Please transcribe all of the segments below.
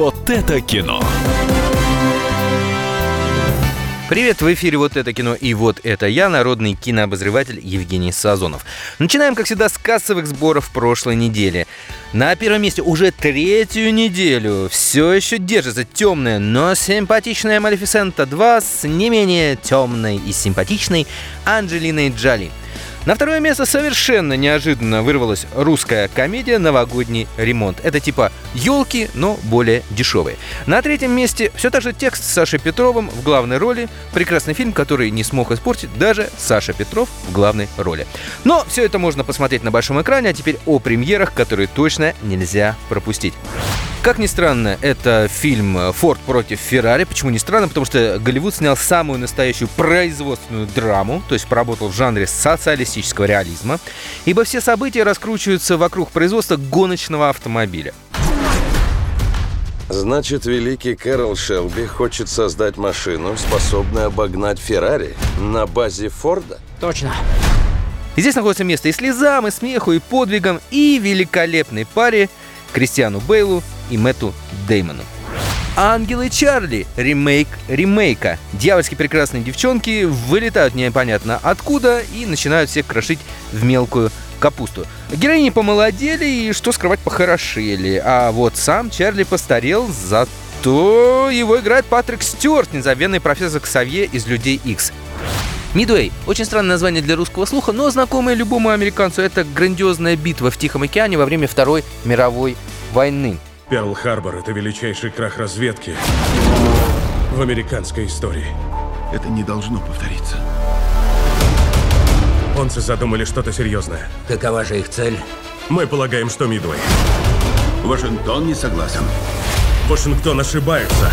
Вот это кино. Привет, в эфире «Вот это кино» и «Вот это я», народный кинообозреватель Евгений Сазонов. Начинаем, как всегда, с кассовых сборов прошлой недели. На первом месте уже третью неделю все еще держится темная, но симпатичная Малефисента 2 с не менее темной и симпатичной Анджелиной Джоли. На второе место совершенно неожиданно вырвалась русская комедия «Новогодний ремонт». Это типа елки, но более дешевые. На третьем месте все так же текст с Сашей Петровым в главной роли. Прекрасный фильм, который не смог испортить даже Саша Петров в главной роли. Но все это можно посмотреть на большом экране, а теперь о премьерах, которые точно нельзя пропустить. Как ни странно, это фильм «Форд против Феррари». Почему не странно? Потому что Голливуд снял самую настоящую производственную драму, то есть поработал в жанре социалистического реализма, ибо все события раскручиваются вокруг производства гоночного автомобиля. Значит, великий Кэрол Шелби хочет создать машину, способную обогнать Феррари на базе Форда? Точно. И здесь находится место и слезам, и смеху, и подвигам, и великолепной паре Кристиану Бейлу и Мэтту Деймону. Ангелы Чарли. Ремейк ремейка. Дьявольски прекрасные девчонки вылетают непонятно откуда и начинают всех крошить в мелкую капусту. Героини помолодели и, что скрывать, похорошели. А вот сам Чарли постарел, зато его играет Патрик Стюарт, незабвенный профессор Ксавье из «Людей Икс». Мидуэй. Очень странное название для русского слуха, но знакомое любому американцу. Это грандиозная битва в Тихом океане во время Второй мировой войны. Перл-Харбор — это величайший крах разведки в американской истории. Это не должно повториться. Онцы задумали что-то серьезное. Какова же их цель? Мы полагаем, что Мидуэй. Вашингтон не согласен. Вашингтон ошибается.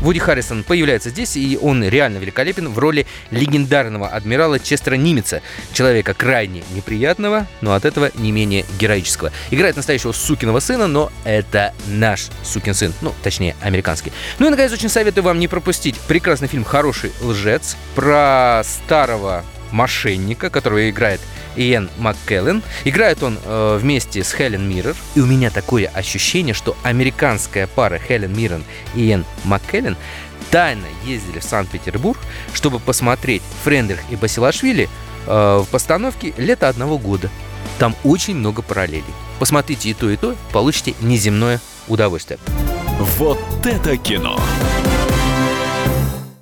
Вуди Харрисон появляется здесь, и он реально великолепен в роли легендарного адмирала Честера Нимица, человека крайне неприятного, но от этого не менее героического. Играет настоящего сукиного сына, но это наш сукин сын, ну, точнее, американский. Ну и, наконец, очень советую вам не пропустить прекрасный фильм «Хороший лжец» про старого мошенника, которого играет Иэн МакКеллен. Играет он э, вместе с Хелен Миррор. И у меня такое ощущение, что американская пара Хелен Миррен и Иэн МакКеллен тайно ездили в Санкт-Петербург, чтобы посмотреть Френдрих и Басилашвили э, в постановке «Лето одного года». Там очень много параллелей. Посмотрите и то, и то, получите неземное удовольствие. Вот это кино.